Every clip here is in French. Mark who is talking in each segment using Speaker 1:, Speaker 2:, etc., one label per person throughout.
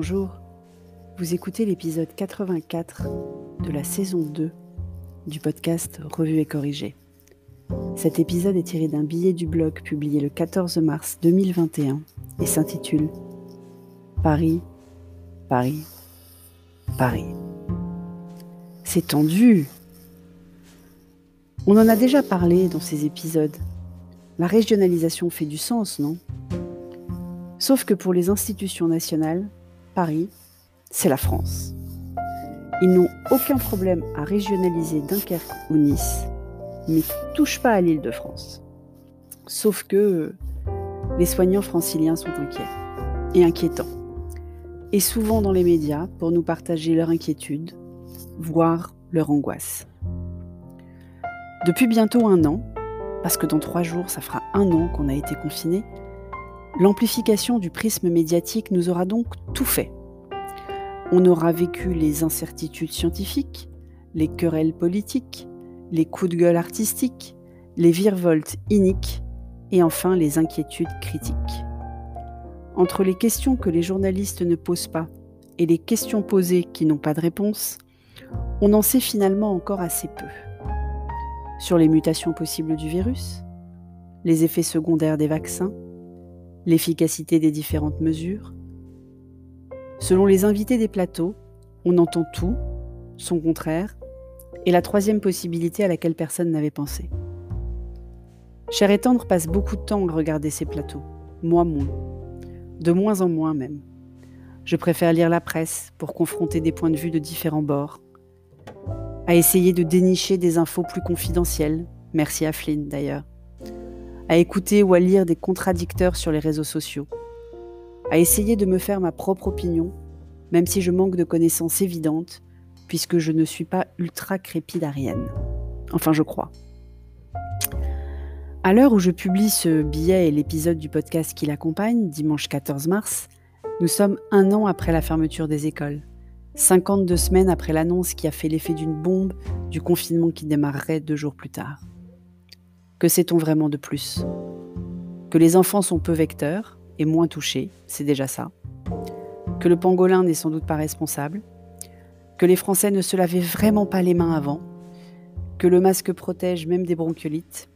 Speaker 1: Bonjour, vous écoutez l'épisode 84 de la saison 2 du podcast Revue et Corrigée. Cet épisode est tiré d'un billet du blog publié le 14 mars 2021 et s'intitule Paris, Paris, Paris. C'est tendu. On en a déjà parlé dans ces épisodes. La régionalisation fait du sens, non? Sauf que pour les institutions nationales, Paris, c'est la France. Ils n'ont aucun problème à régionaliser Dunkerque ou Nice, mais ne touchent pas à l'île de France. Sauf que les soignants franciliens sont inquiets et inquiétants. Et souvent dans les médias pour nous partager leur inquiétude, voire leur angoisse. Depuis bientôt un an, parce que dans trois jours ça fera un an qu'on a été confinés, L'amplification du prisme médiatique nous aura donc tout fait. On aura vécu les incertitudes scientifiques, les querelles politiques, les coups de gueule artistiques, les virevoltes iniques et enfin les inquiétudes critiques. Entre les questions que les journalistes ne posent pas et les questions posées qui n'ont pas de réponse, on en sait finalement encore assez peu. Sur les mutations possibles du virus, les effets secondaires des vaccins, l'efficacité des différentes mesures. Selon les invités des plateaux, on entend tout, son contraire, et la troisième possibilité à laquelle personne n'avait pensé. Cher et tendre passe beaucoup de temps à regarder ces plateaux, moi moins, de moins en moins même. Je préfère lire la presse pour confronter des points de vue de différents bords, à essayer de dénicher des infos plus confidentielles, merci à Flynn d'ailleurs, à écouter ou à lire des contradicteurs sur les réseaux sociaux, à essayer de me faire ma propre opinion, même si je manque de connaissances évidentes, puisque je ne suis pas ultra crépidarienne. Enfin, je crois. À l'heure où je publie ce billet et l'épisode du podcast qui l'accompagne, dimanche 14 mars, nous sommes un an après la fermeture des écoles, 52 semaines après l'annonce qui a fait l'effet d'une bombe du confinement qui démarrerait deux jours plus tard. Que sait-on vraiment de plus? Que les enfants sont peu vecteurs et moins touchés, c'est déjà ça? Que le pangolin n'est sans doute pas responsable? Que les Français ne se lavaient vraiment pas les mains avant? Que le masque protège même des bronchiolites?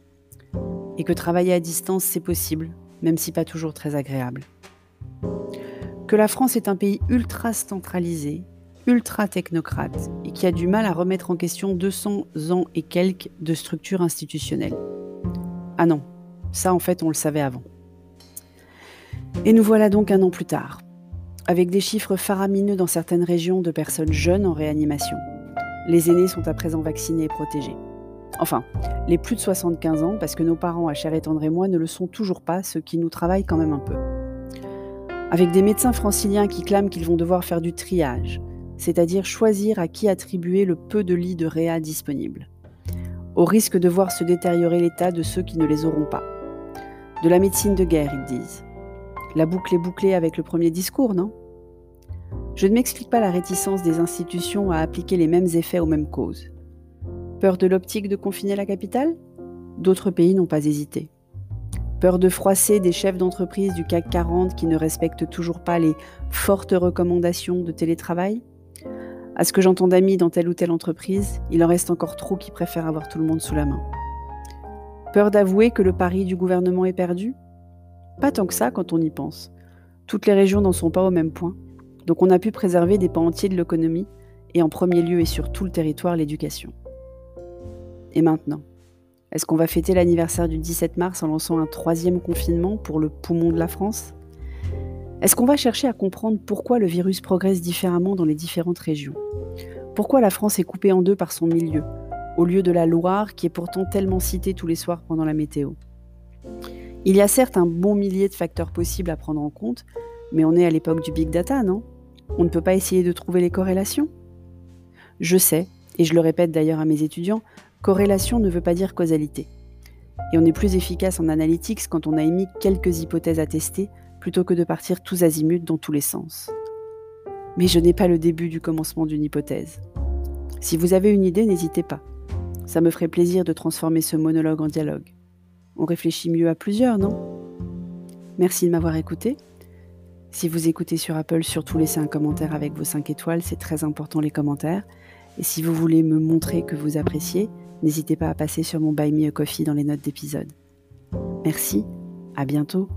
Speaker 1: Et que travailler à distance, c'est possible, même si pas toujours très agréable? Que la France est un pays ultra centralisé, ultra technocrate et qui a du mal à remettre en question 200 ans et quelques de structures institutionnelles? Ah non, ça en fait on le savait avant. Et nous voilà donc un an plus tard, avec des chiffres faramineux dans certaines régions de personnes jeunes en réanimation. Les aînés sont à présent vaccinés et protégés. Enfin, les plus de 75 ans, parce que nos parents à Cher et et moi ne le sont toujours pas, ce qui nous travaille quand même un peu. Avec des médecins franciliens qui clament qu'ils vont devoir faire du triage, c'est-à-dire choisir à qui attribuer le peu de lits de réa disponibles au risque de voir se détériorer l'état de ceux qui ne les auront pas. De la médecine de guerre, ils disent. La boucle est bouclée avec le premier discours, non? Je ne m'explique pas la réticence des institutions à appliquer les mêmes effets aux mêmes causes. Peur de l'optique de confiner la capitale? D'autres pays n'ont pas hésité. Peur de froisser des chefs d'entreprise du CAC 40 qui ne respectent toujours pas les fortes recommandations de télétravail? À ce que j'entends d'amis dans telle ou telle entreprise, il en reste encore trop qui préfèrent avoir tout le monde sous la main. Peur d'avouer que le pari du gouvernement est perdu? Pas tant que ça quand on y pense. Toutes les régions n'en sont pas au même point, donc on a pu préserver des pans entiers de l'économie, et en premier lieu et sur tout le territoire l'éducation. Et maintenant Est-ce qu'on va fêter l'anniversaire du 17 mars en lançant un troisième confinement pour le poumon de la France? Est-ce qu'on va chercher à comprendre pourquoi le virus progresse différemment dans les différentes régions? Pourquoi la France est coupée en deux par son milieu, au lieu de la Loire qui est pourtant tellement citée tous les soirs pendant la météo? Il y a certes un bon millier de facteurs possibles à prendre en compte, mais on est à l'époque du big data, non? On ne peut pas essayer de trouver les corrélations? Je sais, et je le répète d'ailleurs à mes étudiants, corrélation ne veut pas dire causalité. Et on est plus efficace en analytics quand on a émis quelques hypothèses à tester plutôt que de partir tous azimuts dans tous les sens. Mais je n'ai pas le début du commencement d'une hypothèse. Si vous avez une idée, n'hésitez pas. Ça me ferait plaisir de transformer ce monologue en dialogue. On réfléchit mieux à plusieurs, non? Merci de m'avoir écouté. Si vous écoutez sur Apple, surtout laissez un commentaire avec vos 5 étoiles, c'est très important les commentaires. Et si vous voulez me montrer que vous appréciez, n'hésitez pas à passer sur mon Buy Me a Coffee dans les notes d'épisode. Merci, à bientôt